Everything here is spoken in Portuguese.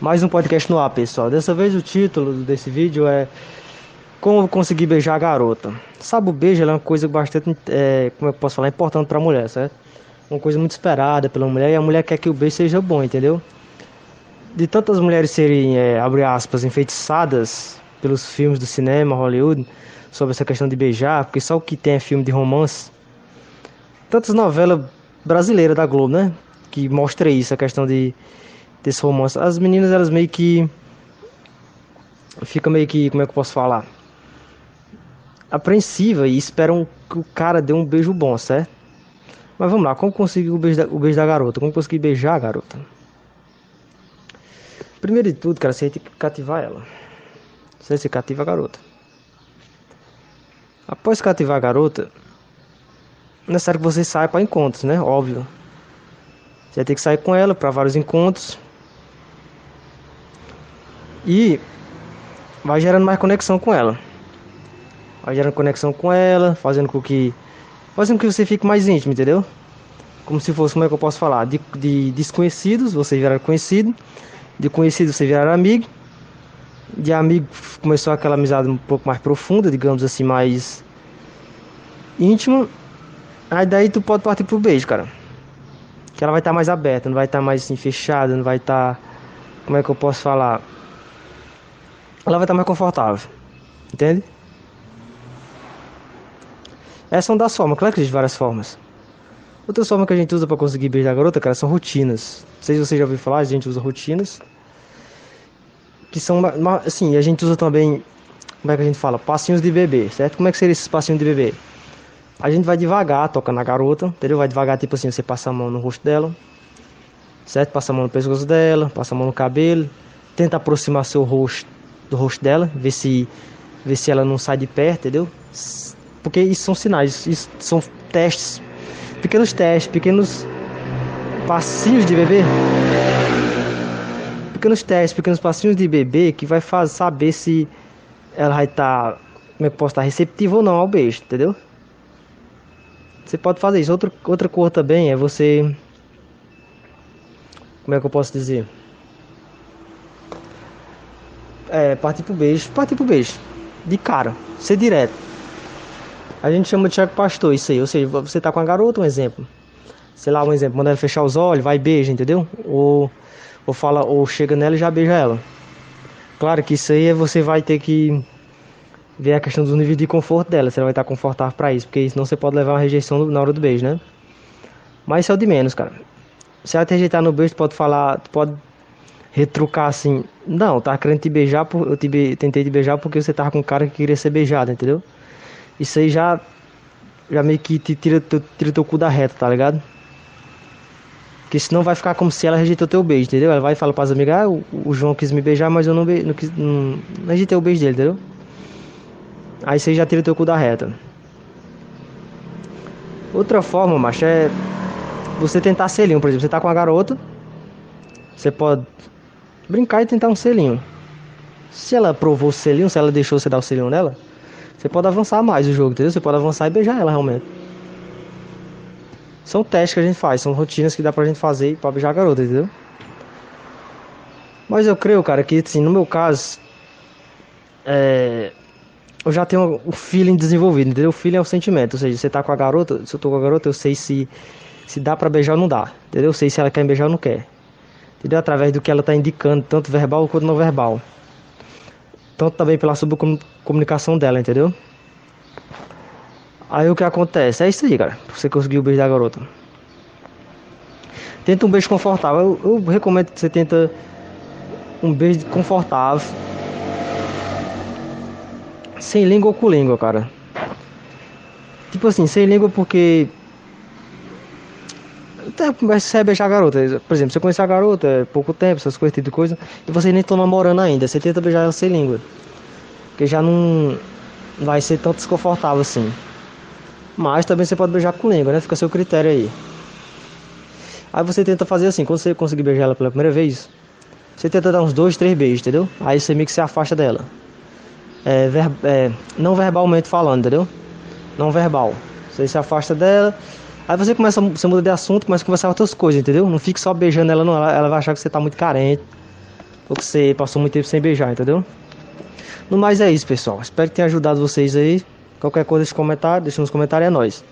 Mais um podcast no ar, pessoal. Dessa vez o título desse vídeo é Como conseguir beijar a garota. Sabe, o beijo é uma coisa bastante, é, como eu posso falar, importante para a mulher, certo? Uma coisa muito esperada pela mulher e a mulher quer que o beijo seja bom, entendeu? De tantas mulheres serem, é, abre aspas, enfeitiçadas pelos filmes do cinema, Hollywood, sobre essa questão de beijar, porque só o que tem é filme de romance. Tantas novelas brasileiras da Globo, né? Que mostra isso, a questão de desse romance. As meninas, elas meio que. Fica meio que. Como é que eu posso falar? Apreensiva e esperam que o cara dê um beijo bom, certo? Mas vamos lá, como conseguir o beijo da, o beijo da garota? Como conseguir beijar a garota? Primeiro de tudo, cara, você tem que cativar ela. Você, você cativa a garota. Após cativar a garota, é necessário que você saia para encontros, né? Óbvio. Você vai ter que sair com ela para vários encontros. E vai gerando mais conexão com ela. Vai gerando conexão com ela, fazendo com que. Fazendo com que você fique mais íntimo, entendeu? Como se fosse, como é que eu posso falar? De, de desconhecidos, você virar conhecido. De conhecido, você virar amigo. De amigo, começou aquela amizade um pouco mais profunda, digamos assim, mais íntima. Aí daí tu pode partir pro beijo, cara. Que ela vai estar tá mais aberta, não vai estar tá mais assim, fechada, não vai estar. Tá, como é que eu posso falar? Ela vai estar mais confortável. Entende? Essa é uma das formas, claro que existe várias formas. Outra forma que a gente usa para conseguir beijar a garota, cara, são rotinas. Não sei se você já ouviu falar, a gente usa rotinas. Que são, assim, a gente usa também, como é que a gente fala? Passinhos de bebê, certo? Como é que seria esses passinhos de bebê? A gente vai devagar, toca na garota, entendeu? Vai devagar, tipo assim, você passa a mão no rosto dela, certo? Passa a mão no pescoço dela, passa a mão no cabelo, tenta aproximar seu rosto do rosto dela, ver se, ver se ela não sai de perto, entendeu? Porque isso são sinais, isso são testes, pequenos testes, pequenos passinhos de bebê. Pequenos testes, pequenos passinhos de bebê que vai fazer saber se ela vai estar, tá, como é que posso estar, receptiva ou não ao beijo, entendeu? Você pode fazer isso. Outra, outra cor também é você. Como é que eu posso dizer? É, partir pro beijo, partir pro beijo. De cara, ser direto. A gente chama de cheque pastor isso aí. Ou seja, você tá com a garota, um exemplo. Sei lá, um exemplo, manda ela fechar os olhos, vai e beija, entendeu? Ou, ou fala, ou chega nela e já beija ela. Claro que isso aí é você vai ter que ver a questão do nível de conforto dela, se ela vai estar confortável para isso, porque senão você pode levar uma rejeição na hora do beijo, né? Mas isso é o de menos, cara. Se ela te rejeitar no beijo, tu pode falar, tu pode retrucar assim, não, tava querendo te beijar, por, eu te be, tentei te beijar porque você tava com um cara que queria ser beijado, entendeu? Isso aí já, já meio que te tira, te, tira teu cu da reta, tá ligado? Porque senão vai ficar como se ela rejeitou teu beijo, entendeu? Ela vai falar para as amigas, ah, o, o, João quis me beijar, mas eu não, be, não, quis, não, não rejeitei o beijo dele, entendeu? Aí você já tira teu cu da reta. Outra forma, macho, é você tentar selinho, por exemplo, você tá com a garota, você pode brincar e tentar um selinho. Se ela provou o selinho, se ela deixou você dar o selinho nela, você pode avançar mais o jogo, entendeu? Você pode avançar e beijar ela realmente. São testes que a gente faz, são rotinas que dá pra gente fazer pra beijar a garota, entendeu? Mas eu creio, cara, que assim, no meu caso, é, eu já tenho o feeling desenvolvido, entendeu? O feeling é o sentimento, ou seja, você tá com a garota, se eu tô com a garota, eu sei se, se dá pra beijar ou não dá, entendeu? Eu sei se ela quer me beijar ou não quer entendeu? Através do que ela está indicando, tanto verbal quanto não verbal. Tanto também pela subcomunicação dela, entendeu? Aí o que acontece? É isso aí, cara. Você conseguiu o beijo da garota. Tenta um beijo confortável. Eu, eu recomendo que você tenta um beijo confortável. Sem língua ou com língua, cara. Tipo assim, sem língua porque até a beijar a garota. Por exemplo, você conhece a garota é pouco tempo, essas coisas, tipo de coisa, e vocês nem estão namorando ainda. Você tenta beijar ela sem língua. Porque já não vai ser tão desconfortável assim. Mas também você pode beijar com língua, né? Fica a seu critério aí. Aí você tenta fazer assim, quando você conseguir beijar ela pela primeira vez, você tenta dar uns dois, três beijos, entendeu? Aí você meio que se afasta dela. É, ver, é, não verbalmente falando, entendeu? Não verbal. Você se afasta dela, Aí você começa, você muda de assunto, começa a conversar outras coisas, entendeu? Não fique só beijando ela, não. Ela, ela vai achar que você tá muito carente. Ou que você passou muito tempo sem beijar, entendeu? No mais é isso, pessoal. Espero que tenha ajudado vocês aí. Qualquer coisa, deixa comentário, deixa nos comentários, é nóis.